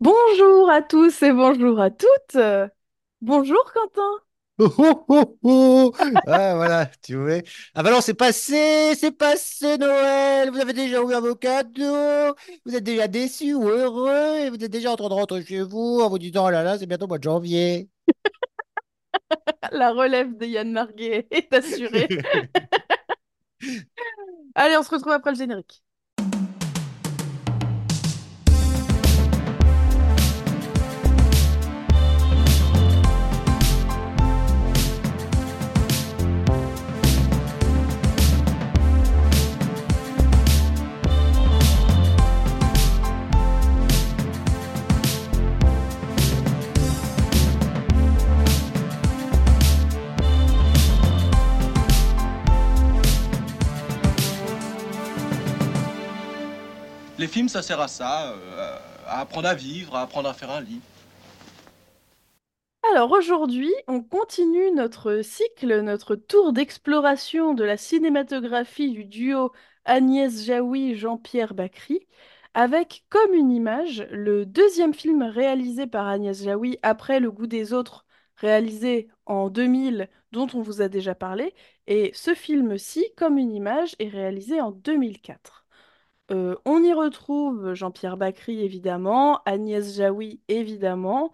Bonjour à tous et bonjour à toutes. Bonjour Quentin. Oh, oh, oh, oh. Ah, voilà, tu vois. Ah bah non, c'est passé, c'est passé Noël. Vous avez déjà ouvert vos cadeaux. Vous êtes déjà déçus ou heureux. Et vous êtes déjà en train de rentrer chez vous en vous disant, oh là là, c'est bientôt le mois de janvier. La relève de Yann Marguet est assurée. Allez, on se retrouve après le générique. Les films, ça sert à ça, euh, à apprendre à vivre, à apprendre à faire un lit. Alors aujourd'hui, on continue notre cycle, notre tour d'exploration de la cinématographie du duo Agnès Jaoui-Jean-Pierre Bacry, avec comme une image le deuxième film réalisé par Agnès Jaoui après Le goût des autres, réalisé en 2000, dont on vous a déjà parlé, et ce film-ci, comme une image, est réalisé en 2004. Euh, on y retrouve Jean-Pierre Bacry, évidemment, Agnès Jaoui, évidemment.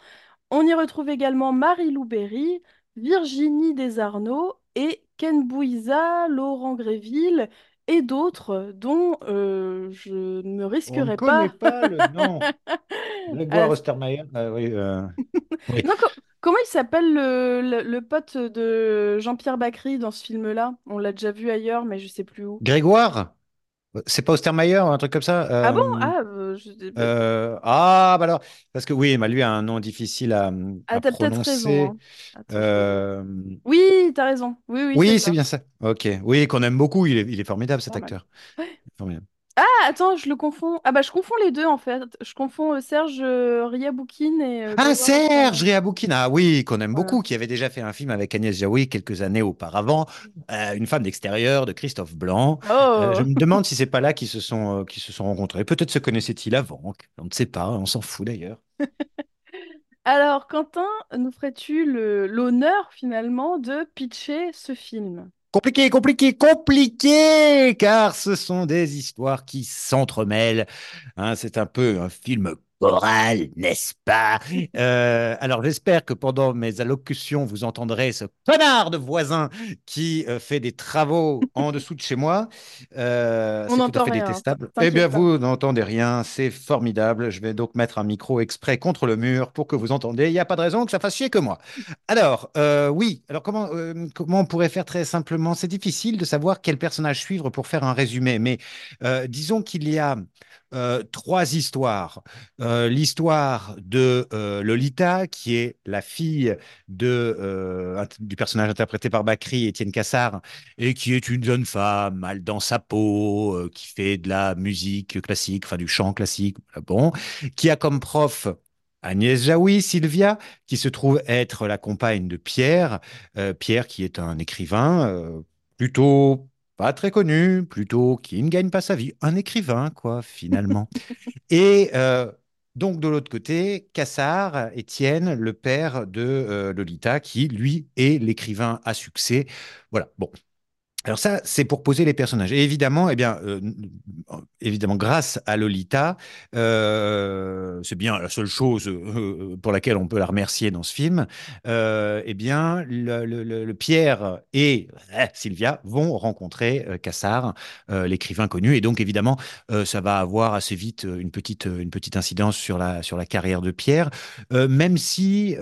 On y retrouve également Marie-Lou Berry, Virginie Desarnaud et Ken Bouiza, Laurent Gréville et d'autres dont euh, je ne me On ne risquerai connaît pas. pas le nom. à Grégoire Ostermayer. Oui, euh, oui. Non, co- comment il s'appelle le, le- le pote de Jean-Pierre Bacry dans ce film-là? On l'a déjà vu ailleurs, mais je sais plus où. Grégoire? C'est pas Ostermayer, un truc comme ça? Ah bon? Euh, Ah, euh, je- bah, euh, ah, bah alors, parce que oui, bah lui a un nom difficile à, ah, à t'as peut-être raison, prononcer. hein. Euh, Oui, t'as raison. Oui, oui, c'est Oui, c'est bien ça. Ok. Oui, qu'on aime beaucoup. Il est, il est formidable, cet acteur. Ouais. Formidable. Ah, attends, je le confonds. Ah bah je confonds les deux en fait. Je confonds euh, Serge euh, Riaboukine et euh, Ah, Grégoire Serge. Riaboukine. Ah oui, qu'on aime Voilà. beaucoup, qui avait déjà fait un film avec Agnès Jaoui quelques années auparavant, euh, Une femme d'extérieur de Christophe Blanc. Euh, je Oh! me demande si c'est pas là qu'ils se sont, euh, qu'ils se sont rencontrés. Peut-être se connaissaient-ils avant. On ne sait pas. On s'en fout d'ailleurs. Alors, Quentin, nous ferais-tu le l'honneur finalement de pitcher ce film? Compliqué, compliqué, compliqué, car ce sont des histoires qui s'entremêlent. Hein, c'est un peu un film n'est-ce pas? Euh, alors j'espère que pendant mes allocutions, vous entendrez ce connard de voisin qui euh, fait des travaux en dessous de chez moi. Euh, On c'est tout à fait rien, détestable. Eh bien, pas. vous n'entendez rien, c'est formidable. Je vais donc mettre un micro exprès contre le mur pour que vous entendiez. Il n'y a pas de raison que ça fasse chier que moi. Alors, oui. Alors, comment, comment on pourrait faire très simplement? C'est difficile de savoir quel personnage suivre pour faire un résumé, mais disons qu'il y a trois histoires. Euh, l'histoire de euh, Lolita, qui est la fille de, euh, du personnage interprété par Bakri, Étienne Cassard, et qui est une jeune femme mal dans sa peau, qui fait de la musique classique, enfin du chant classique, bon, qui a comme prof Agnès Jaoui, Sylvia, qui se trouve être la compagne de Pierre, Pierre qui est un écrivain plutôt pas très connu, plutôt qui ne gagne pas sa vie, un écrivain quoi finalement. Et euh, donc de l'autre côté, Cassard, Étienne, le père de euh, Lolita, qui lui est l'écrivain à succès. Voilà, bon, alors ça, c'est pour poser les personnages. Et évidemment, eh bien, euh, évidemment, grâce à Lolita, euh, c'est bien la seule chose euh, pour laquelle on peut la remercier dans ce film. eh bien, le, Pierre et Sylvia vont rencontrer euh, l'écrivain connu, et donc évidemment, ça va avoir assez vite une petite une petite incidence sur la sur la carrière de Pierre, même si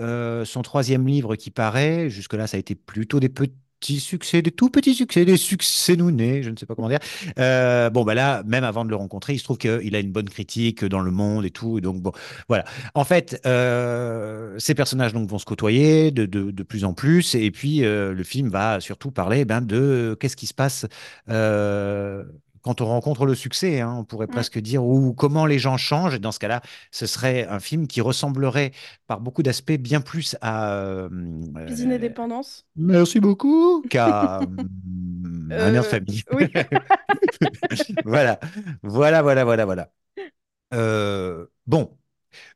son troisième livre qui paraît, jusque-là, ça a été plutôt des petits petits succès, des tout petits succès, des succès nounés, je ne sais pas comment dire. Euh, bon, bah là, même avant de le rencontrer, il se trouve qu'il a une bonne critique dans le monde et tout. Donc, bon, voilà. En fait, euh, ces personnages donc, vont se côtoyer de, de, plus en plus. Et puis, euh, le film va surtout parler ben, de qu'est-ce qui se passe. Euh, quand on rencontre le succès, hein, on pourrait Mm. presque dire, ou comment les gens changent. Et dans ce cas-là, ce serait un film qui ressemblerait par beaucoup d'aspects bien plus à euh, Cuisine et euh, dépendance. Merci beaucoup, qu'à hum, un air de Euh, famille. oui. Voilà, voilà, voilà, voilà, voilà. Euh, bon.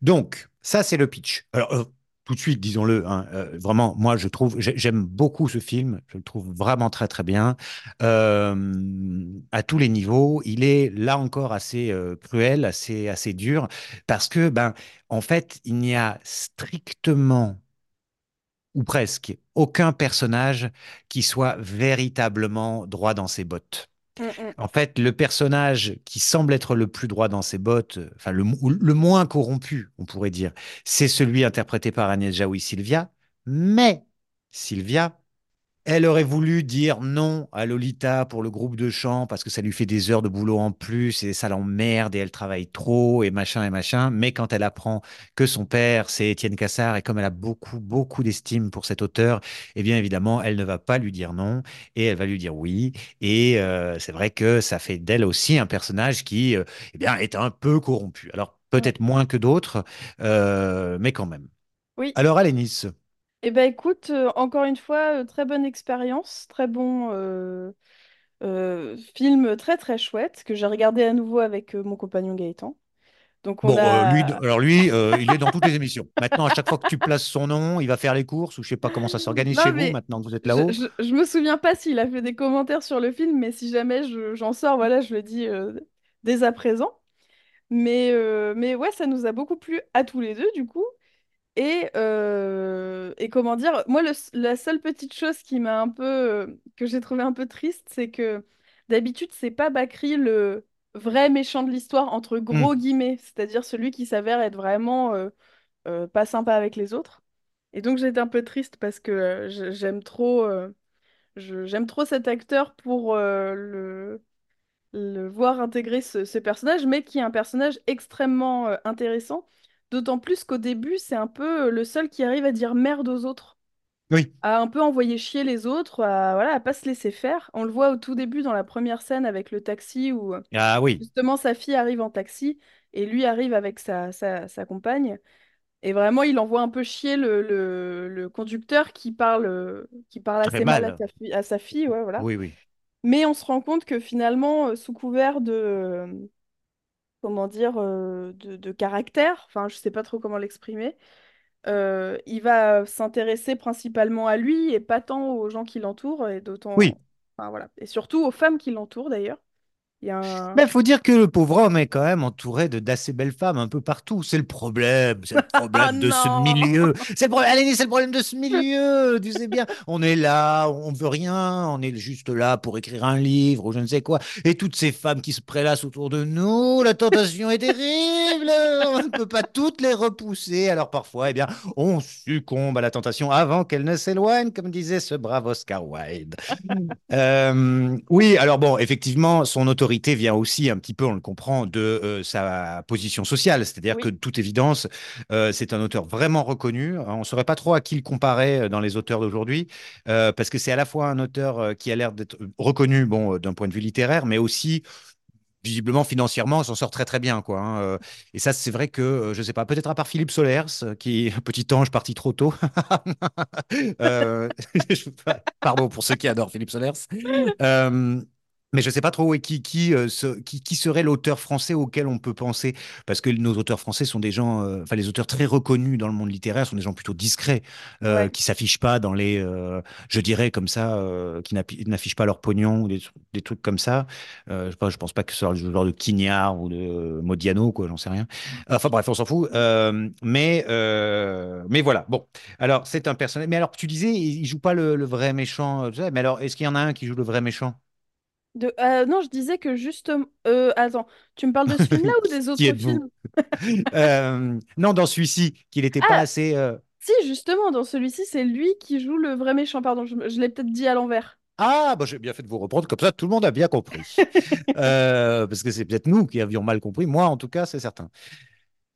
Donc, ça, c'est le pitch. Alors, euh, tout de suite, disons-le, hein, euh, vraiment, moi, je trouve, j'ai- j'aime beaucoup ce film. Je le trouve vraiment très, très bien. Euh, à tous les niveaux. Il est là encore assez euh, cruel, assez, assez dur, parce que, ben, en fait, il n'y a strictement ou presque aucun personnage qui soit véritablement droit dans ses bottes. Mm, mm. En fait, le personnage qui semble être le plus droit dans ses bottes, euh, enfin le, le moins corrompu, on pourrait dire, c'est celui interprété par Agnès Jaoui Sylvia. Mais Sylvia, elle aurait voulu dire non à Lolita pour le groupe de chant parce que ça lui fait des heures de boulot en plus et ça l'emmerde et elle travaille trop et machin et machin. Mais quand elle apprend que son père, c'est Étienne Cassard et comme elle a beaucoup, beaucoup d'estime pour cet auteur, eh bien évidemment, elle ne va pas lui dire non et elle va lui dire oui. Et euh, c'est vrai que ça fait d'elle aussi un personnage qui euh, eh bien, est un peu corrompu. Alors peut-être moins que d'autres, euh, mais quand même. Oui. Alors Alénis, Eh ben écoute, euh, encore une fois, euh, très bonne expérience, très bon euh, euh, film très très chouette que j'ai regardé à nouveau avec euh, mon compagnon Gaëtan. Donc on Bon, euh, lui, a... alors lui, euh, il est dans toutes les émissions. Maintenant, à chaque fois que tu places son nom, il va faire les courses ou je sais pas comment ça s'organise Non chez vous mais maintenant que vous êtes je, là-haut. je, je me souviens pas s'il a fait des commentaires sur le film, mais si jamais je- j'en sors, voilà, je le dis euh, dès à présent. Mais, euh, mais ouais, ça nous a beaucoup plu à tous les deux du coup. Et, euh, et comment dire, moi, le- la seule petite chose qui m'a un peu, euh, que j'ai trouvé un peu triste, c'est que d'habitude, c'est pas Bakri le vrai méchant de l'histoire, entre gros Hmm. guillemets, c'est-à-dire celui qui s'avère être vraiment euh, euh, pas sympa avec les autres. Et donc, j'étais un peu triste parce que euh, je- j'aime trop, euh, je- j'aime trop cet acteur pour euh, le, le voir intégrer ce, ce personnage, mais qui est un personnage extrêmement euh, intéressant. D'autant plus qu'au début, c'est un peu euh, le seul qui arrive à dire merde aux autres, Oui. à un peu envoyer chier les autres, à voilà, à pas se laisser faire. On le voit au tout début dans la première scène avec le taxi où euh, Ah oui. justement sa fille arrive en taxi et lui arrive avec sa, sa, sa compagne. Et vraiment, il envoie un peu chier le, le, le conducteur qui parle, euh, qui parle Très assez mal à sa, fi- à sa fille, ouais, voilà. Oui, oui. Mais on se rend compte que finalement, euh, sous couvert de, comment dire, euh, de, de caractère, enfin, je sais pas trop comment l'exprimer, euh, il va s'intéresser principalement à lui et pas tant aux gens qui l'entourent, et Oui. d'autant, enfin, voilà, et surtout aux femmes qui l'entourent d'ailleurs. Il un... Mais faut dire que le pauvre homme est quand même entouré de d'assez belles femmes un peu partout. C'est le problème, c'est le Ah problème de ce milieu. C'est le problème, c'est le problème de ce milieu. Tu sais bien, on est là, on veut rien, on est juste là pour écrire un livre ou je ne sais quoi. Et toutes ces femmes qui se prélassent autour de nous, la tentation est terrible. On ne peut pas toutes les repousser. Alors parfois, eh bien, on succombe à la tentation avant qu'elle ne s'éloigne, comme disait ce brave Oscar Wilde. Euh, oui, alors bon, effectivement, son autorité vient aussi un petit peu, on le comprend, de euh, sa position sociale. C'est-à-dire que de toute évidence, euh, c'est un auteur vraiment reconnu. On ne saurait pas trop à qui le comparer euh, dans les auteurs d'aujourd'hui, euh, parce que c'est à la fois un auteur qui a l'air d'être reconnu, bon, d'un point de vue littéraire, mais aussi visiblement financièrement, on s'en sort très très bien, quoi. hein. Et ça, c'est vrai que, je sais pas, peut-être à part Philippe Solers, qui est un petit ange parti trop tôt. Euh, Pardon pour ceux qui adorent Philippe Solers. Euh, mais je ne sais pas trop ouais, qui, qui, euh, qui, qui serait l'auteur français auquel on peut penser, parce que nos auteurs français sont des gens, euh, enfin les auteurs très reconnus dans le monde littéraire sont des gens plutôt discrets, euh, ouais. qui s'affichent pas dans les, euh, je dirais comme ça, qui n'affichent pas leur pognon, ou des, des trucs comme ça. Je sais pas, je pense pas que ce soit le genre de Quignard ou de Modiano, quoi, j'en sais rien. Enfin bref, on s'en fout. Mais, mais voilà, bon. Alors c'est un personnage. Mais alors tu disais, il, il joue pas le, le vrai méchant. Mais alors, est-ce qu'il y en a un qui joue le vrai méchant? De... euh, non, je disais que justement... Euh, attends, tu me parles de ce film-là ou des autres films? Euh, non, dans celui-ci, qu'il n'était pas Ah, assez. euh, si, justement, dans celui-ci, c'est lui qui joue le vrai méchant. Pardon, je, je l'ai peut-être dit à l'envers. Ah, bah, j'ai bien fait de vous reprendre, comme ça tout le monde a bien compris. Parce que c'est peut-être nous qui avions mal compris, moi en tout cas, c'est certain.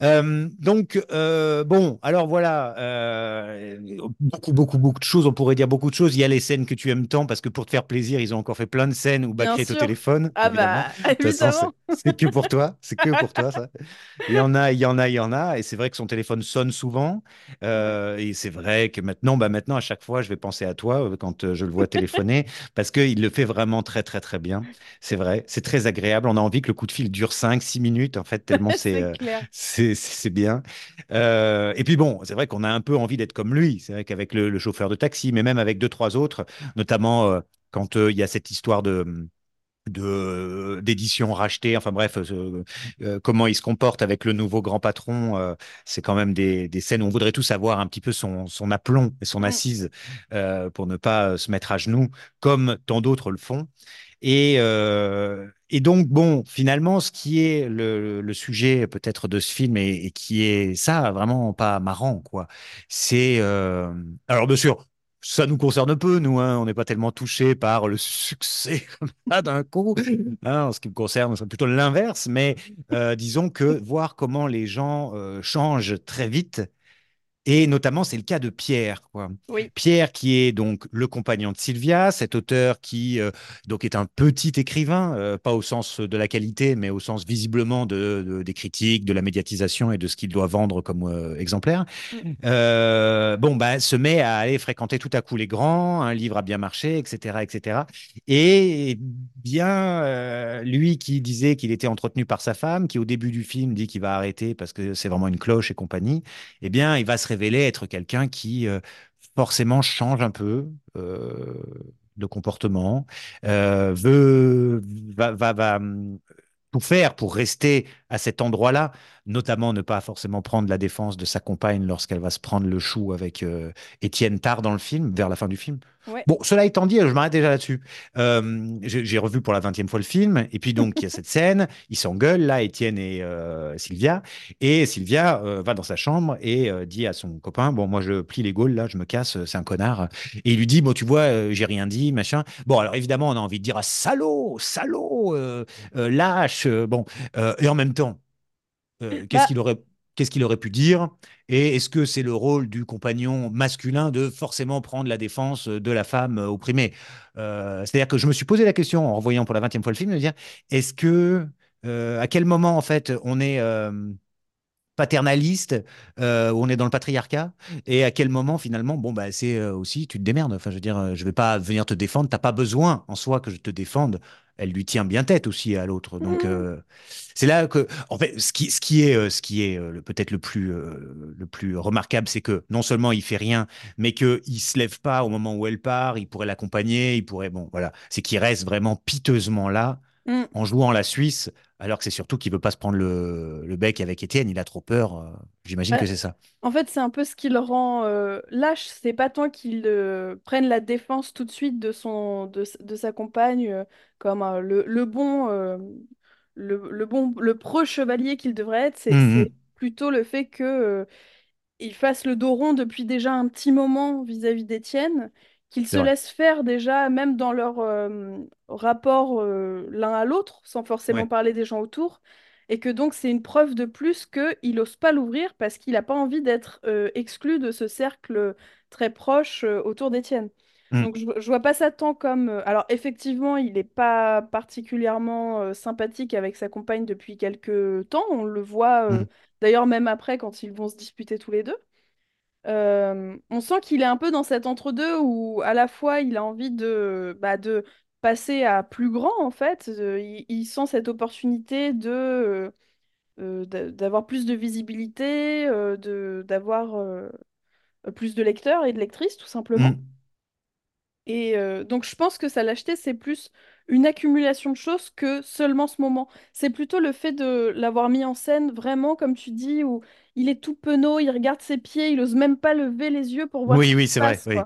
Euh, donc, euh, bon, alors voilà, euh, beaucoup, beaucoup, beaucoup de choses, on pourrait dire beaucoup de choses. Il y a les scènes que tu aimes tant, parce que pour te faire plaisir, ils ont encore fait plein de scènes où Bakri est au téléphone, Ah évidemment. bah, façon, c'est évidemment. c'est que pour toi, c'est que pour toi, ça. Il y en a, il y en a, il y en a, et c'est vrai que son téléphone sonne souvent. Et c'est vrai que maintenant, bah maintenant, à chaque fois, je vais penser à toi quand je le vois téléphoner, parce qu'il le fait vraiment très, très, très bien. C'est vrai, c'est très agréable. On a envie que le coup de fil dure 5 6 minutes, en fait, tellement c'est C'est bien. Euh, et puis bon, c'est vrai qu'on a un peu envie d'être comme lui. C'est vrai qu'avec le, le chauffeur de taxi, mais même avec deux, trois autres, notamment euh, quand euh, il y a cette histoire de de d'édition rachetée, enfin bref, euh, euh, comment il se comporte avec le nouveau grand patron, euh, c'est quand même des, des scènes où on voudrait tous avoir un petit peu son, son aplomb et son Mm. assise euh, pour ne pas se mettre à genoux, comme tant d'autres le font. Et, euh, et donc, bon, finalement, ce qui est le, le sujet peut-être de ce film et, et qui est ça, vraiment pas marrant, quoi, c'est... euh, Alors, bien sûr, ça nous concerne peu, nous, hein, on n'est pas tellement touchés par le succès d'un coup. Hein, en ce qui me concerne, c'est plutôt l'inverse, mais euh, disons que voir comment les gens euh, changent très vite et notamment, c'est le cas de Pierre, quoi. Oui. Pierre, qui est donc le compagnon de Sylvia, cet auteur qui euh, donc est un petit écrivain, euh, pas au sens de la qualité, mais au sens visiblement de, de- des critiques, de la médiatisation et de ce qu'il doit vendre comme euh, exemplaire. Euh, bon, bah, se met à aller fréquenter tout à coup les grands, un livre a bien marché, etc., etc. Et bien, euh, lui qui disait qu'il était entretenu par sa femme, qui au début du film dit qu'il va arrêter parce que c'est vraiment une cloche et compagnie eh bien, il va se révéler être quelqu'un qui euh, forcément change un peu euh, de comportement, euh, veut, va, va, va hum, tout faire pour rester à cet endroit-là, notamment ne pas forcément prendre la défense de sa compagne lorsqu'elle va se prendre le chou avec euh, Étienne tard dans le film, vers la fin du film. Ouais. Bon, cela étant dit, je m'arrête déjà là-dessus. Euh, j'ai revu pour la vingtième fois le film, et puis donc il y a cette scène, ils s'engueulent là, Étienne et euh, Sylvia, et Sylvia va dans sa chambre et dit à son copain, bon moi je plie les gaules là, je me casse, c'est un connard, et il lui dit, bon tu vois, j'ai rien dit, machin. Bon alors évidemment on a envie de dire, ah, salaud, salaud, lâche, euh, bon, Euh, et en même temps, euh, qu'est-ce Bah, qu'il aurait, qu'est-ce qu'il aurait pu dire? Et est-ce que c'est le rôle du compagnon masculin de forcément prendre la défense de la femme opprimée? Euh, c'est-à-dire que je me suis posé la question en revoyant pour la vingtième fois le film, de dire, est-ce que, euh, à quel moment en fait on est euh, paternaliste, où on est dans le patriarcat, et à quel moment finalement, bon, bah, c'est aussi, tu te démerdes. Enfin, je veux dire, je vais pas venir te défendre, t'as pas besoin en soi que je te défende. Elle lui tient bien tête aussi à l'autre. Donc, mm, euh, c'est là que, en fait, ce qui, ce qui est, euh, ce qui est euh, peut-être le plus, le plus remarquable, c'est que non seulement il fait rien, mais qu'il se lève pas au moment où elle part, il pourrait l'accompagner, il pourrait, bon, voilà, c'est qu'il reste vraiment piteusement là mm. en jouant la Suisse, alors que c'est surtout qu'il veut pas se prendre le, le bec avec Étienne, il a trop peur. euh, J'imagine Bah, que c'est ça. En fait, c'est un peu ce qui le rend euh, lâche. C'est pas tant qu'il euh, prenne la défense tout de suite de son de, de sa compagne euh, comme euh, le, le bon le, le bon le pro-chevalier qu'il devrait être. C'est Hum, c'est plutôt le fait que il fasse le dos rond depuis déjà un petit moment vis-à-vis d'Étienne, qu'il c'est se vrai. laisse faire déjà même dans leur euh, rapport euh, l'un à l'autre, sans forcément Ouais. parler des gens autour, et que donc c'est une preuve de plus qu'il n'ose pas l'ouvrir parce qu'il n'a pas envie d'être euh, exclu de ce cercle très proche autour d'Étienne. Hum, Donc je, je vois pas ça tant comme... Alors effectivement, il n'est pas particulièrement sympathique avec sa compagne depuis quelques temps, on le voit... hum. D'ailleurs, même après, quand ils vont se disputer tous les deux, euh, on sent qu'il est un peu dans cet entre-deux où à la fois il a envie de, bah, de passer à plus grand en fait. Euh, il, il sent cette opportunité de, euh, d'a- d'avoir plus de visibilité, de, d'avoir plus de lecteurs et de lectrices tout simplement. hum. Et donc je pense que sa lâcheté, c'est plus une accumulation de choses que seulement ce moment. C'est plutôt le fait de l'avoir mis en scène vraiment, comme tu dis, où il est tout penaud, il regarde ses pieds, il ose même pas lever les yeux pour voir ce Oui, oui, c'est vrai. passe, oui.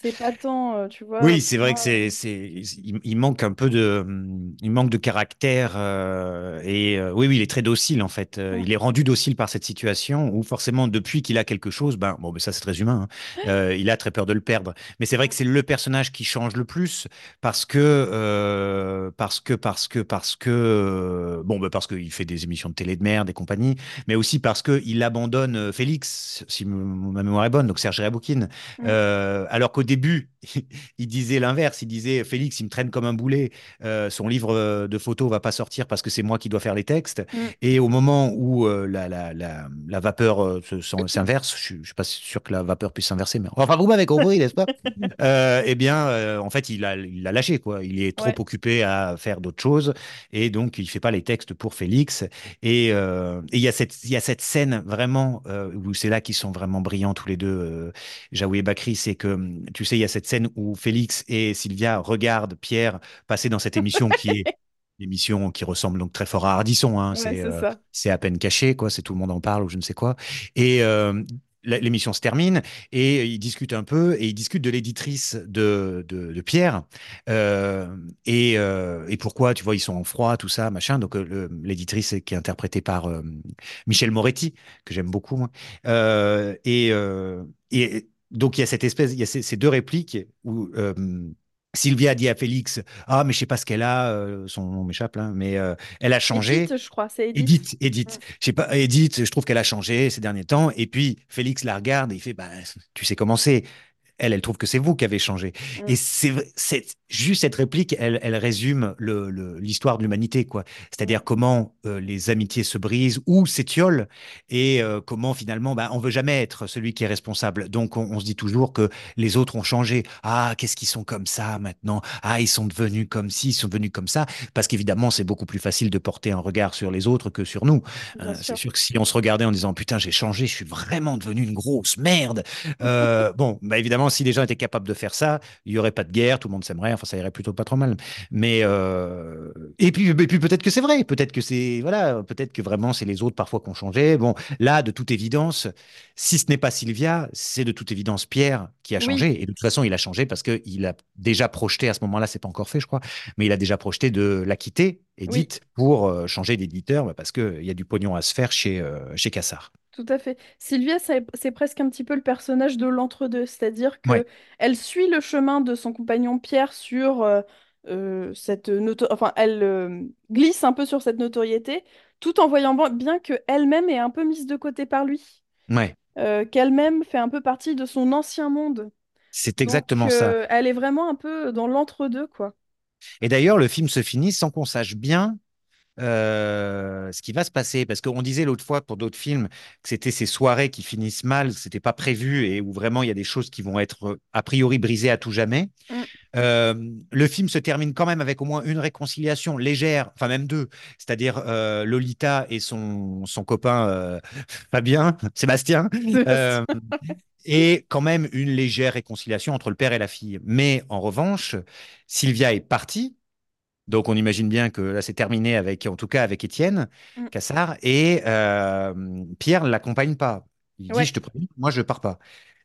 C'est pas tant, euh, tu vois, Oui, c'est vrai que c'est, c'est, il, il manque un peu de, hum, il manque de caractère euh, et euh, oui, oui, il est très docile en fait. Il est rendu docile par cette situation où forcément depuis qu'il a quelque chose, ben bon, ben ça c'est très humain. hein, euh, il a très peur de le perdre. Mais c'est vrai que c'est le personnage qui change le plus parce que, parce que, parce que, parce que, bon, ben parce qu'il fait des émissions de télé de merde et compagnie, mais aussi parce que il abandonne Félix, si ma mémoire est bonne, donc Serge Raboukine. alors qu'au début, il disait l'inverse. Il disait Félix, il me traîne comme un boulet. Euh, son livre euh, de photos va pas sortir parce que c'est moi qui dois faire les textes. Mm. Et au moment où euh, la, la, la, la vapeur s'inverse, je, je suis pas sûr que la vapeur puisse s'inverser, mais enfin vous m'avez compris, n'est-ce pas? Euh, Eh bien, en fait, il a, il a lâché quoi. Il est trop Ouais. occupé à faire d'autres choses et donc il fait pas les textes pour Félix. Et il y a cette, il y a cette scène vraiment où c'est là qu'ils sont vraiment brillants tous les deux. Jaoui et Bakri, c'est que, tu sais, il y a cette scène où Félix et Sylvia regardent Pierre passer dans cette émission qui est l'émission qui ressemble donc très fort à Ardisson. Hein, Ouais, c'est c'est euh, c'est à peine caché, quoi. C'est tout le monde en parle ou je ne sais quoi. Et euh, l'émission se termine et ils discutent un peu et ils discutent de l'éditrice de, de, de Pierre euh, et, et pourquoi, tu vois, ils sont en froid, tout ça, machin. Donc l'éditrice qui est interprétée par Michel Moretti, que j'aime beaucoup, moi. Et, et donc il y a cette espèce, il y a ces, ces deux répliques où euh, Sylvia dit à Félix, ah mais je sais pas ce qu'elle a, euh, son nom m'échappe là, mais euh, elle a changé. Edith, je crois, c'est Edith. Edith, Edith, je sais pas, Edith, je trouve qu'elle a changé ces derniers temps. Et puis Félix la regarde et il fait, bah, tu sais comment c'est. Elle, elle trouve que c'est vous qui avez changé. Mm. Et c'est juste cette réplique, elle, elle résume le- le- l'histoire de l'humanité, quoi. C'est-à-dire comment euh, les amitiés se brisent ou s'étiolent et euh, comment finalement, bah, on veut jamais être celui qui est responsable. Donc on, on se dit toujours que les autres ont changé. Ah, qu'est-ce qu'ils sont comme ça maintenant? Ah, ils sont devenus comme ci, ils sont devenus comme ça. Parce qu'évidemment, c'est beaucoup plus facile de porter un regard sur les autres que sur nous. Euh, c'est sûr que si on se regardait en disant putain j'ai changé, je suis vraiment devenu une grosse merde. Bon, bah évidemment si les gens étaient capables de faire ça, il y aurait pas de guerre, tout le monde s'aimerait, enfin ça irait plutôt pas trop mal. Mais euh, et puis, et puis peut-être que c'est vrai, peut-être que c'est voilà, peut-être que vraiment c'est les autres parfois qui ont changé. Bon, là de toute évidence, si ce n'est pas Sylvia, c'est de toute évidence Pierre qui a Oui. changé. Et de toute façon il a changé parce que il a déjà projeté à ce moment-là, c'est pas encore fait je crois, mais il a déjà projeté de la quitter. Edith pour euh, changer d'éditeur bah, parce qu'il y a du pognon à se faire chez, euh, chez Cassard. Tout à fait. Sylvia, c'est c'est presque un petit peu le personnage de l'entre-deux, c'est-à-dire que Ouais. elle suit le chemin de son compagnon Pierre sur euh, euh, cette noto... enfin, elle euh, glisse un peu sur cette notoriété, tout en voyant bon- bien que elle-même est un peu mise de côté par lui, Ouais, euh, qu'elle-même fait un peu partie de son ancien monde. c'est Donc, exactement ça. euh, elle est vraiment un peu dans l'entre-deux, quoi. Et d'ailleurs, le film se finit sans qu'on sache bien euh, ce qui va se passer. Parce qu'on disait l'autre fois pour d'autres films que c'était ces soirées qui finissent mal, c'était pas prévu et où vraiment il y a des choses qui vont être euh, a priori brisées à tout jamais. Mm. Euh, le film se termine quand même avec au moins une réconciliation légère, enfin même deux, c'est-à-dire euh, Lolita et son, son copain Fabien, Sébastien. Et quand même une légère réconciliation entre le père et la fille. Mais en revanche, Sylvia est partie. Donc on imagine bien que là c'est terminé avec, en tout cas avec Étienne Mm. Cassard et euh, Pierre ne l'accompagne pas. Il dit je te préviens, moi je pars pas.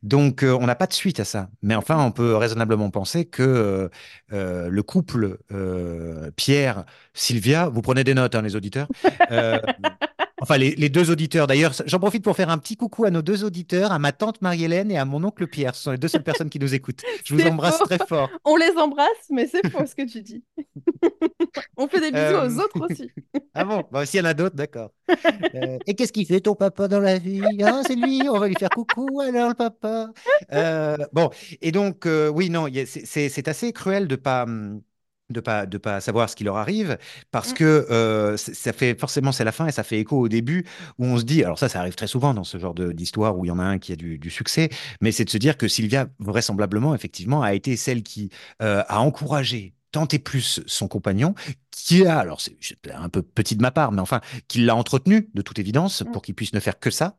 Donc euh, on n'a pas de suite à ça. Mais enfin on peut raisonnablement penser que euh, le couple euh, Pierre Sylvia, vous prenez des notes hein, les auditeurs. Euh, Enfin, les, les deux auditeurs. D'ailleurs, j'en profite pour faire un petit coucou à nos deux auditeurs, à ma tante Marie-Hélène et à mon oncle Pierre. Ce sont les deux seules personnes qui nous écoutent. Je vous embrasse faux. très fort. On les embrasse, mais c'est faux ce que tu dis. On fait des bisous Euh, aux autres aussi. Ah bon? Bah, S'il y en a d'autres, d'accord. Euh, et qu'est-ce qu'il fait ton papa dans la vie? Ah, C'est lui, on va lui faire coucou alors le papa. Euh, bon, et donc, euh, oui, non, c'est assez cruel de pas. hum, de pas de pas savoir ce qui leur arrive parce Mm. que euh, ça fait forcément c'est la fin et ça fait écho au début où on se dit alors ça ça arrive très souvent dans ce genre d'histoire où il y en a un qui a du, du succès mais c'est de se dire que Sylvia vraisemblablement effectivement a été celle qui euh, a encouragé tant et plus son compagnon qui a alors c'est un peu petit de ma part mais enfin qui l'a entretenu de toute évidence Mm. pour qu'il puisse ne faire que ça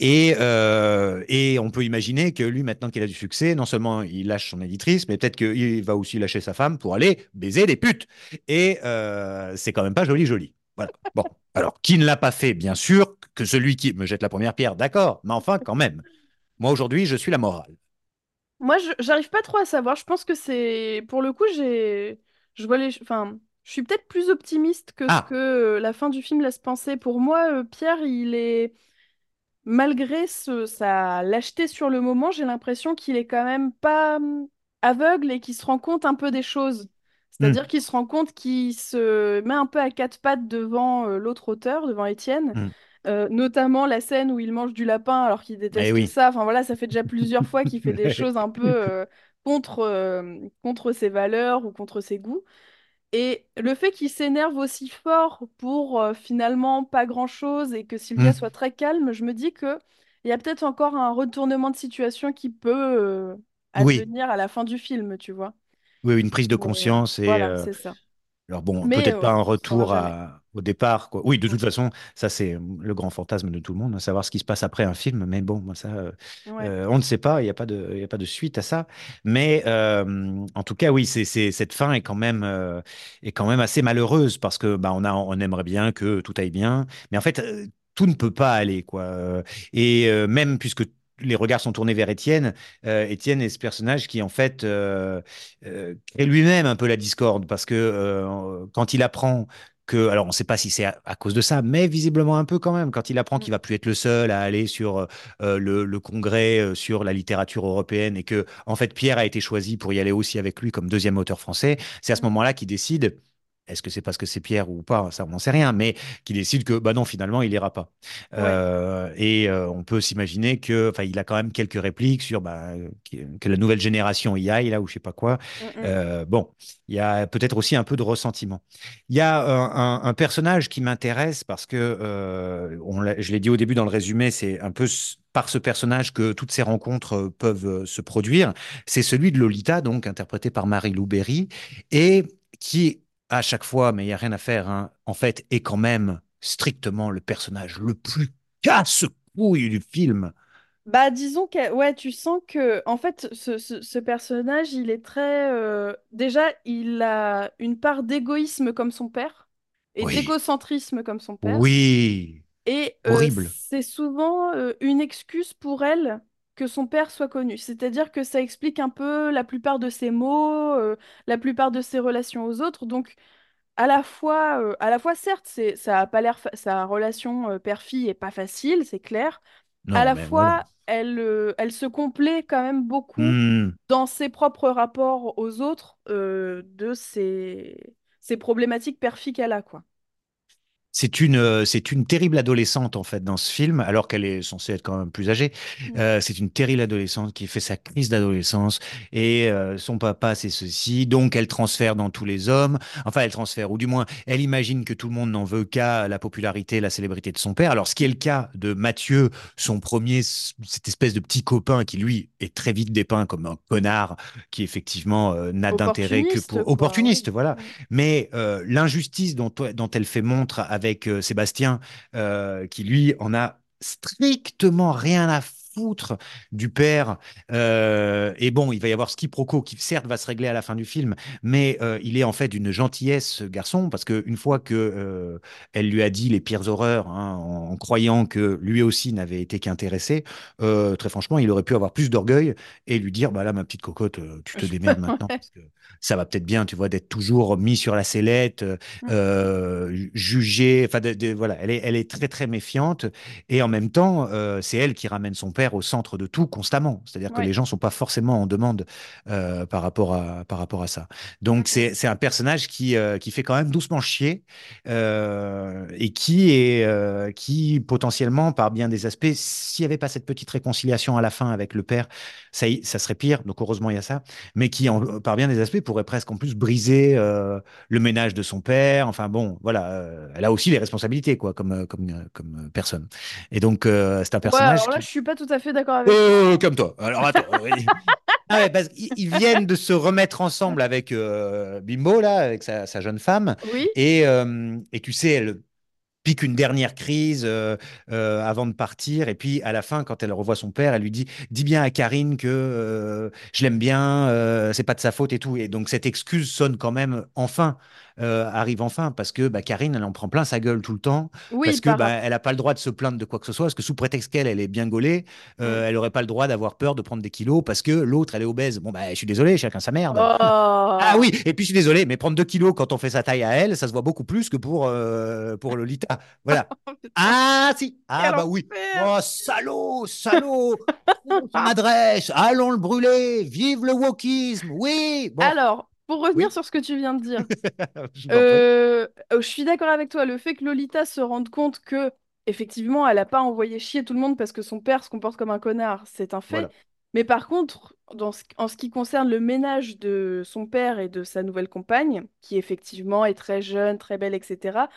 et, euh, et on peut imaginer que lui, maintenant qu'il a du succès, non seulement il lâche son éditrice, mais peut-être qu'il va aussi lâcher sa femme pour aller baiser des putes. Et euh, c'est quand même pas joli, joli. Voilà. Bon. Alors, qui ne l'a pas fait, bien sûr, que celui qui me jette la première pierre, d'accord, mais enfin, quand même. Moi, aujourd'hui, je suis la morale. Moi, je j'arrive pas trop à savoir. Je pense que c'est pour le coup, j'ai je vois les enfin, je suis peut-être plus optimiste que ce Ah. que euh, la fin du film laisse penser. Pour moi, euh, Pierre, il est malgré ce- sa lâcheté sur le moment, j'ai l'impression qu'il est quand même pas hum, aveugle et qu'il se rend compte un peu des choses. C'est-à-dire qu'il se rend compte qu'il se met un peu à quatre pattes devant euh, l'autre auteur, devant Étienne. Mm. Euh, notamment la scène où il mange du lapin alors qu'il déteste Eh oui. ça. Enfin voilà, ça fait déjà plusieurs fois qu'il fait des choses un peu euh, contre, euh, contre ses valeurs ou contre ses goûts. Et le fait qu'il s'énerve aussi fort pour finalement pas grand-chose et que Sylvia Hmm. soit très calme, je me dis que il y a peut-être encore un retournement de situation qui peut Oui, advenir à la fin du film, tu vois. oui, une prise de conscience et voilà, euh, ça. Alors bon, peut-être euh, pas un retour à- au départ, quoi. Oui, de toute façon, ça c'est le grand fantasme de tout le monde, hein, savoir ce qui se passe après un film. Mais bon, ça, euh, Ouais. euh, on ne sait pas. Il n'y a pas de, il a pas de suite à ça. Mais euh, en tout cas, oui, c'est, c'est- cette fin est quand même, euh, est quand même assez malheureuse parce que bah, on a, on aimerait bien que tout aille bien, mais en fait, euh, tout ne peut pas aller, quoi. Euh, Et euh, même puisque les regards sont tournés vers Étienne, euh, Étienne est ce personnage qui en fait euh, euh, crée lui-même un peu la discorde parce que euh, quand il apprend que, alors on ne sait pas si c'est à, à cause de ça, mais visiblement un peu quand même, quand il apprend Mm. qu'il va plus être le seul à aller sur euh, le, le congrès sur la littérature européenne et que en fait Pierre a été choisi pour y aller aussi avec lui comme deuxième auteur français, c'est à ce Mm. moment-là qu'il décide. Est-ce que c'est parce que c'est Pierre ou pas? Ça, on n'en sait rien, mais qu'il décide que, bah non, finalement, il ira pas. Ouais. Euh, et euh, on peut s'imaginer que, enfin, il a quand même quelques répliques sur bah, que, la nouvelle génération y aille là ou je sais pas quoi. Mm, mm. Euh, bon, il y a peut-être aussi un peu de ressentiment. Il y a un, un- un personnage qui m'intéresse parce que, on je l'ai dit au début dans le résumé, c'est un peu par ce personnage que toutes ces rencontres peuvent se produire. C'est celui de Lolita, donc interprété par Marie-Lou Berry, et qui, à chaque fois, mais il n'y a rien à faire, hein, en fait, est quand même strictement le personnage le plus casse-couille du film. Bah, disons que ouais, tu sens que en fait ce, ce- ce personnage, il est très euh, déjà, il a une part d'égoïsme comme son père et Oui, d'égocentrisme comme son père oui, et euh, horrible. c'est souvent euh, une excuse pour elle que son père soit connu. C'est-à-dire que ça explique un peu la plupart de ses mots, euh, la plupart de ses relations aux autres. Donc à la fois, euh, à la fois certes, c'est ça a pas l'air fa- sa relation euh, père-fille est pas facile, c'est clair à la mais voilà. fois, elle, euh, elle se complaît quand même beaucoup Hmm. dans ses propres rapports aux autres euh, de ses, ses problématiques perfi qu'elle a, quoi. C'est une, euh, c'est une terrible adolescente en fait dans ce film, alors qu'elle est censée être quand même plus âgée. Mm. Euh, c'est une terrible adolescente qui fait sa crise d'adolescence et euh, son papa c'est ceci, donc elle transfère dans tous les hommes. Enfin, elle transfère, ou du moins, elle imagine que tout le monde n'en veut qu'à la popularité, la célébrité de son père. Alors, ce qui est le cas de Mathieu, son premier, cette espèce de petit copain qui lui est très vite dépeint comme un connard qui effectivement euh, n'a d'intérêt que pour quoi, oui. opportuniste, voilà. Mm. Mais l'injustice dont, dont elle fait montre avec euh, Sébastien, euh, qui lui en a strictement rien à foutre du père. Euh, et bon, il va y avoir ce quiproquo qui certes va se régler à la fin du film, mais euh, il est en fait d'une gentillesse ce garçon parce que une fois que euh, elle lui a dit les pires horreurs, hein, en, en croyant que lui aussi n'avait été qu'intéressé, euh, très franchement, il aurait pu avoir plus d'orgueil et lui dire bah là ma petite cocotte, tu te démerdes maintenant parce que ça va peut-être bien, tu vois, d'être toujours mis sur la sellette, euh, Mm. euh, jugée. Enfin, voilà, elle est, elle est très très méfiante et en même temps, c'est elle qui ramène son père au centre de tout constamment. C'est-à-dire que Ouais. les gens sont pas forcément en demande euh, par rapport à par rapport à ça. Donc c'est c'est un personnage qui euh, qui fait quand même doucement chier euh, et qui est qui potentiellement par bien des aspects, s'il n'y avait pas cette petite réconciliation à la fin avec le père, ça y- ça serait pire. Donc heureusement il y a ça, mais qui en- par bien des aspects pourrait presque en plus briser le ménage de son père. Enfin bon, voilà, elle a aussi les responsabilités quoi, comme comme comme personne. Et donc c'est un Ouais, personnage alors là, qui je suis pas tout à fait d'accord avec toi. euh, comme toi. Alors attends. euh, Ah ouais, parce qu'ils ils viennent de se remettre ensemble avec euh, Bimbo, là, avec sa, sa jeune femme. Oui, Et, euh, et tu sais, elle pique une dernière crise euh, euh, avant de partir. Et puis, à la fin, quand elle revoit son père, elle lui dit Dis bien à Karine que euh, je l'aime bien, euh, c'est pas de sa faute et tout. Et donc, cette excuse sonne quand même enfin, euh, arrive enfin, parce que bah, Karine, elle en prend plein sa gueule tout le temps, oui, parce que bah, elle n'a pas le droit de se plaindre de quoi que ce soit, parce que sous prétexte qu'elle, elle est bien gaulée, euh, elle n'aurait pas le droit d'avoir peur de prendre des kilos, parce que l'autre, elle est obèse. Bon, bah, je suis désolé, chacun sa merde. Ah Oh, oui, et puis je suis désolé, mais prendre 2 kilos quand on fait sa taille à elle, ça se voit beaucoup plus que pour, euh, pour Lolita. Voilà. putain, Ah si, ah bah oui. Oh salaud, salaud, son adresse, allons le brûler, vive le wokisme, oui. Bon, Alors, pour revenir oui, sur ce que tu viens de dire, je euh, euh, je suis d'accord avec toi. Le fait que Lolita se rende compte que, effectivement, elle n'a pas envoyé chier tout le monde parce que son père se comporte comme un connard, c'est un fait. Voilà. Mais par contre, dans ce- en ce qui concerne le ménage de son père et de sa nouvelle compagne, qui effectivement est très jeune, très belle, etc.,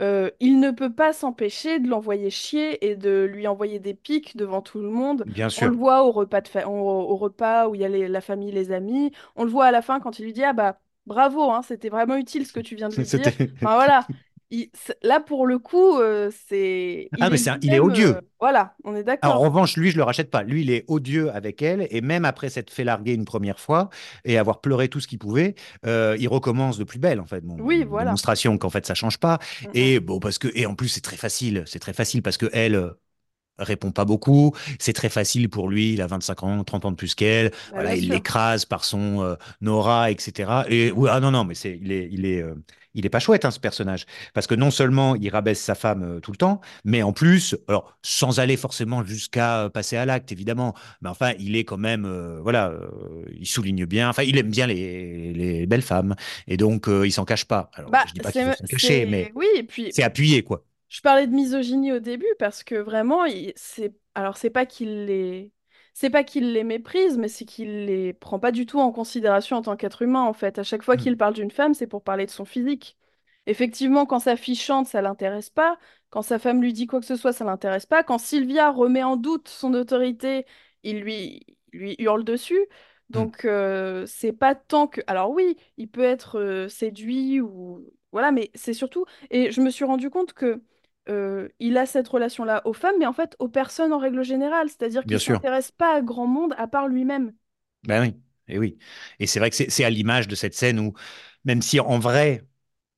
euh, il ne peut pas s'empêcher de l'envoyer chier et de lui envoyer des pics devant tout le monde. Bien On le sûr. voit au repas, de fa- au, au repas où il y a les- la famille, les amis. On le voit à la fin quand il lui dit, Ah bah bravo, hein, c'était vraiment utile ce que tu viens de lui dire. Enfin voilà. Il- là pour le coup, euh, c'est, Ah, mais est c'est un- il est lui-même. euh, odieux. voilà, on est Alors, en d'accord. revanche, lui, je le rachète pas. Lui, il est odieux avec elle, et même après s'être fait larguer une première fois et avoir pleuré tout ce qu'il pouvait, euh, il recommence de plus belle, en fait. Bon, Oui, voilà. démonstration qu'en fait, ça change pas. Mm, mm. Et bon, parce que, et en plus, c'est très facile. C'est très facile parce que elle répond pas beaucoup. C'est très facile pour lui. Il a 25 ans, 30 ans de plus qu'elle. Bah, Voilà, il l'écrase par son euh, aura, etc. Et ouais, ah non, non, mais c'est, il est, il est, euh, il est pas chouette, hein, ce personnage. Parce que non seulement il rabaisse sa femme euh, tout le temps, mais en plus, alors sans aller forcément jusqu'à euh, passer à l'acte, évidemment, mais enfin, il est quand même, euh, voilà, euh, il souligne bien, enfin, il aime bien les, les belles femmes, et donc euh, il s'en cache pas. Alors, Bah, je dis pas qu'il faut c'est, s'en cacher, c'est... mais Oui, et puis c'est appuyé, quoi. Je parlais de misogynie au début parce que vraiment, il- c'est alors c'est pas qu'il les c'est pas qu'il les méprise, mais c'est qu'il les prend pas du tout en considération en tant qu'être humain en fait. À chaque fois Mm. qu'il parle d'une femme, c'est pour parler de son physique. Effectivement, quand sa fille chante, ça l'intéresse pas. Quand sa femme lui dit quoi que ce soit, ça l'intéresse pas. Quand Sylvia remet en doute son autorité, il lui il lui hurle dessus. Mm. Donc euh, c'est pas tant que alors oui, il peut être euh, séduit ou voilà, mais c'est surtout et je me suis rendu compte que euh, il a cette relation-là aux femmes, mais en fait aux personnes en règle générale. C'est-à-dire qu'il sûr. s'intéresse pas à grand monde à part lui-même. Ben oui, et oui. Et c'est vrai que c'est à l'image de cette scène où, même si en vrai,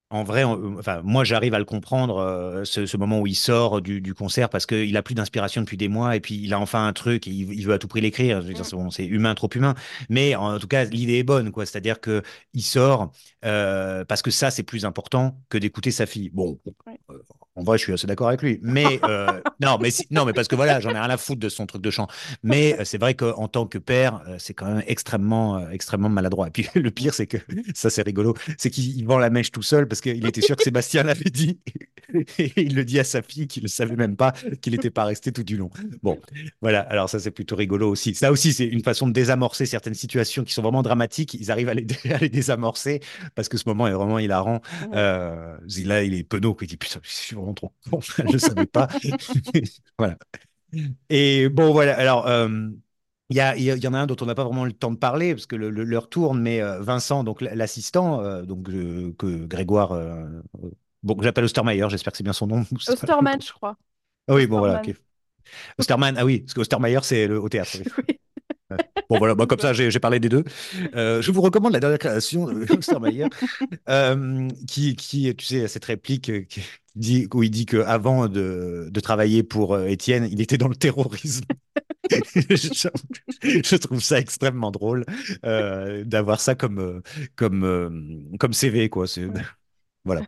En vrai, on- enfin, moi, j'arrive à le comprendre, euh, ce, ce moment où il sort du, du concert parce qu'il a plus d'inspiration depuis des mois et puis il a enfin un truc et il, il veut à tout prix l'écrire. Mm. c'est bon, c'est humain, trop humain. Mais en tout cas, l'idée est bonne, quoi. C'est-à-dire que il sort euh, parce que ça, c'est plus important que d'écouter sa fille. Bon, Ouais. euh, en vrai, je suis assez d'accord avec lui. Mais euh, non, mais si- non, mais parce que voilà, j'en ai rien à foutre de son truc de chant. Mais euh, c'est vrai qu'en tant que père, euh, c'est quand même extrêmement, euh, extrêmement maladroit. Et puis le pire, c'est que ça, c'est rigolo, c'est qu'il il vend la mèche tout seul parce qu'il était sûr que Sébastien l'avait dit. Et il le dit à sa fille qui ne savait même pas qu'il n'était pas resté tout du long. Bon, voilà. Alors ça, c'est plutôt rigolo aussi. Ça aussi, c'est une façon de désamorcer certaines situations qui sont vraiment dramatiques. Ils arrivent à les, à les désamorcer parce que ce moment est vraiment hilarant. Euh, là, il est penaud. quoi. Il dit putain, je suis vraiment trop con. Je ne savais pas. voilà. Et bon, voilà. Alors. euh, il y, a, il y en a un dont on n'a pas vraiment le temps de parler parce que le- le- l'heure tourne, mais euh, Vincent, donc l'assistant, euh, donc euh, que Grégoire, euh, bon, j'appelle Ostermayer, j'espère que c'est bien son nom. Osterman, je crois. Ah oui, bon voilà, Osterman. ah oui, parce que Ostermayer c'est le, au théâtre. oui. Oui. Ouais. Bon voilà, bah, comme ça j'ai j'ai parlé des deux. Euh, je vous recommande la dernière création de Ostermayer, euh, qui, qui, tu sais, cette réplique qui dit, où il dit qu'avant de, de travailler pour Étienne, il était dans le terrorisme. Je, trouve ça extrêmement drôle euh, d'avoir ça comme, euh, comme, euh, comme CV, quoi. Voilà.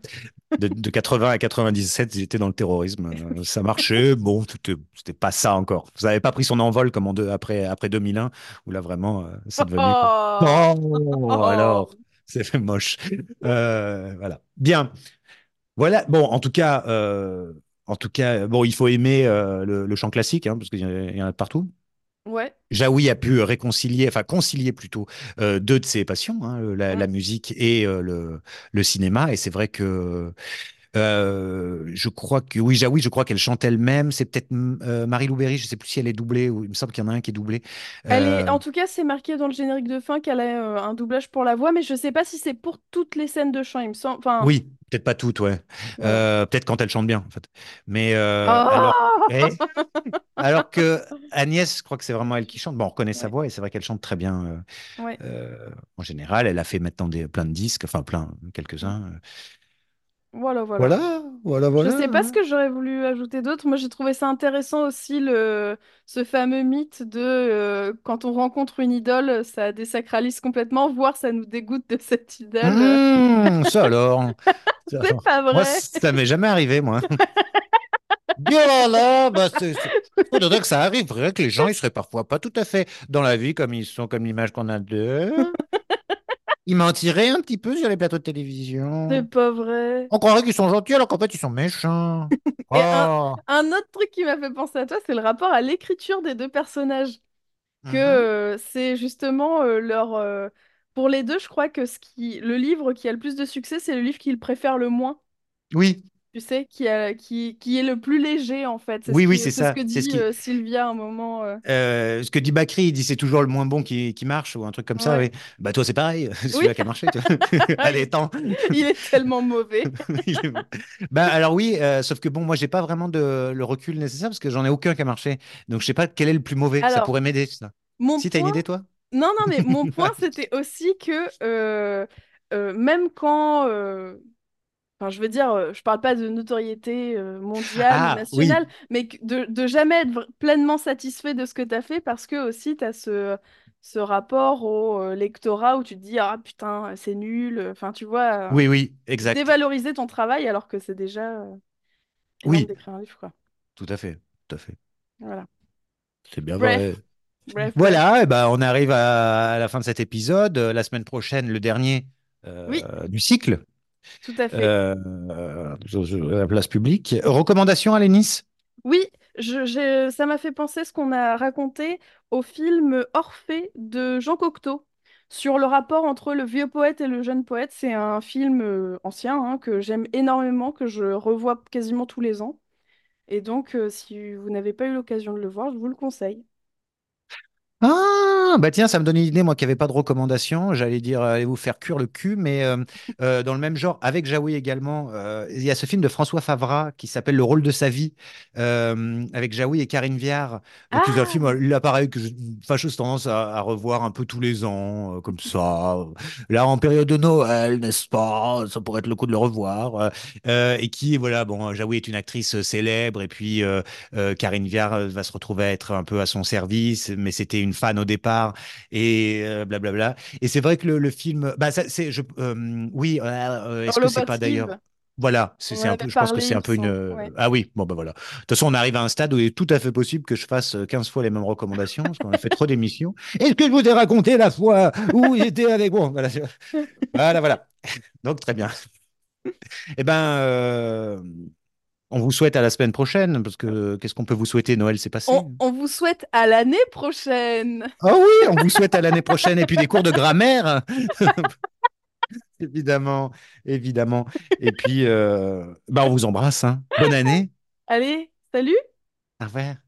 De, de 80 à 97, j'étais dans le terrorisme. Ça marchait. Bon, c'était pas ça encore. Ça n'avait pas pris son envol comme en deux, après, après 2001, où là, vraiment, c'est devenu. Oh Oh, Oh alors, c'est moche. Euh, voilà. Bien. Voilà. Bon, en tout cas, euh, en tout cas, bon, il faut aimer euh, le, le chant classique, hein, parce qu'il y, en a- il y en a de partout. Ouais. Jaoui a pu réconcilier, enfin concilier plutôt, euh, deux de ses passions, hein, la, la musique et euh, le, le cinéma. Et c'est vrai que euh, je crois que oui, Jaoui, je crois qu'elle chante elle-même. C'est peut-être euh, Marie Louberry, je sais plus si elle est doublée ou il me semble qu'il y en a un qui est doublé. Elle est, Euh, en tout cas, c'est marqué dans le générique de fin qu'elle a un doublage pour la voix, mais je sais pas si c'est pour toutes les scènes de chant, il me semble. Enfin, oui, peut-être pas toutes, ouais. peut-être quand elle chante bien, en fait. Mais Oh alors, eh, alors que Agnès, je crois que c'est vraiment elle qui chante. Bon, on reconnaît sa voix et c'est vrai qu'elle chante très bien. ouais. en général, elle a fait maintenant des, plein de disques, enfin plein, quelques-uns. Voilà, voilà. Voilà, voilà, Je voilà. sais pas ce hein. que j'aurais voulu ajouter d'autre. Moi, j'ai trouvé ça intéressant aussi, le... ce fameux mythe de euh, quand on rencontre une idole, ça désacralise complètement, voire ça nous dégoûte de cette idole. Mmh, ça alors. Ça C'est alors. pas Moi, vrai. ça m'est jamais arrivé, moi. Bien là, bah, c'est, c'est- faudrait que ça arrive. Faudrait que les gens, ils seraient parfois pas tout à fait dans la vie comme ils sont, comme l'image qu'on a d'eux. Ils mentiraient un petit peu sur les plateaux de C'est télévision. pas vrai. On croirait qu'ils sont gentils alors qu'en fait, ils sont méchants. Et un, Oh. un autre truc qui m'a fait penser à toi, c'est le rapport à l'écriture des deux personnages. que Mhm. euh, c'est justement euh, leur... euh, Pour les deux, je crois que ce qui... le livre qui a le plus de succès, c'est le livre qu'ils préfèrent le moins. Oui, Tu sais, qui, a, qui, qui est le plus léger, en fait. Ce oui, oui, c'est c'est ce ça. que ce dit qui, euh, Sylvia à un moment. euh. euh, ce que dit Bakri, il dit c'est toujours le moins bon qui, qui marche ou un truc comme ça. Oui. Bah toi c'est pareil, Oui, celui-là qui a marché. tu vois. Allez, il, est tellement mauvais. Est- Bah alors oui, sauf que bon, moi j'ai pas vraiment de le recul nécessaire parce que j'en ai aucun qui a marché. Donc je sais pas quel est le plus mauvais. Ça pourrait m'aider ça. mon Si t'as une point... idée toi? Non, non, mais mon point, c'était aussi que même quand... Enfin, je veux dire, euh, je parle pas de notoriété euh, mondiale Ah oui, nationale, mais de, de jamais être pleinement satisfait de ce que tu as fait parce que aussi tu as ce, ce rapport au euh, lectorat où tu te dis, ah putain, c'est nul. Enfin, tu vois, oui, oui, exact. dévaloriser ton travail alors que c'est déjà Oui, d'écrire un livre, quoi. tout à fait, tout à fait. Voilà. C'est bien Bref, vrai. bref. Voilà, et ben on arrive à, la fin de cet épisode. La semaine prochaine, le dernier Oui, du cycle. Tout à fait. euh, la place publique. Recommandations à? Oui, je, ça m'a fait penser ce qu'on a raconté au film Orphée de Jean Cocteau sur le rapport entre le vieux poète et le jeune poète. C'est un film euh, ancien hein, que j'aime énormément, que je revois quasiment tous les ans. Et donc, euh, si vous n'avez pas eu l'occasion de le voir, je vous le conseille. Ah, bah tiens, ça me donne une idée, moi qui n'avais pas de recommandation. J'allais dire, euh, allez vous faire cuire le cul, mais euh, euh, dans le même genre, avec Jaoui également, euh, il y a ce film de François Favras qui s'appelle Le rôle de sa vie, avec Jaoui et Karine Viard, Ah, film, euh, là pareil, que je- fâcheuse tendance à, à revoir un peu tous les ans, comme ça. Là, en période de Noël, n'est-ce pas? Ça pourrait être le coup de le revoir. et qui, voilà, bon, Jaoui est une actrice célèbre, et puis Karine Viard va se retrouver à être un peu à son service, mais c'était une fan au départ et euh, blablabla. Et c'est vrai que le, le film, bah ça, c'est, je, euh, oui, euh, est-ce que c'est pas d'ailleurs, voilà, c'est un peu, je pense que c'est un peu une, Ouais. ah oui, bon bah voilà. De toute façon, on arrive à un stade où il est tout à fait possible que je fasse euh, 15 fois les mêmes recommandations parce qu'on a fait trop d'émissions. Est-ce que je vous ai raconté la fois où j'étais avec bon, voilà, voilà, voilà. Donc très bien. Eh ben. On vous souhaite à la semaine prochaine, parce que qu'est-ce qu'on peut vous souhaiter? Noël, c'est passé. On, on vous souhaite à l'année prochaine. Ah oui, on vous souhaite à l'année prochaine et puis des cours de grammaire, évidemment, évidemment. Et puis, euh, bah, on vous embrasse, hein. Bonne année. Allez, salut! Au revoir.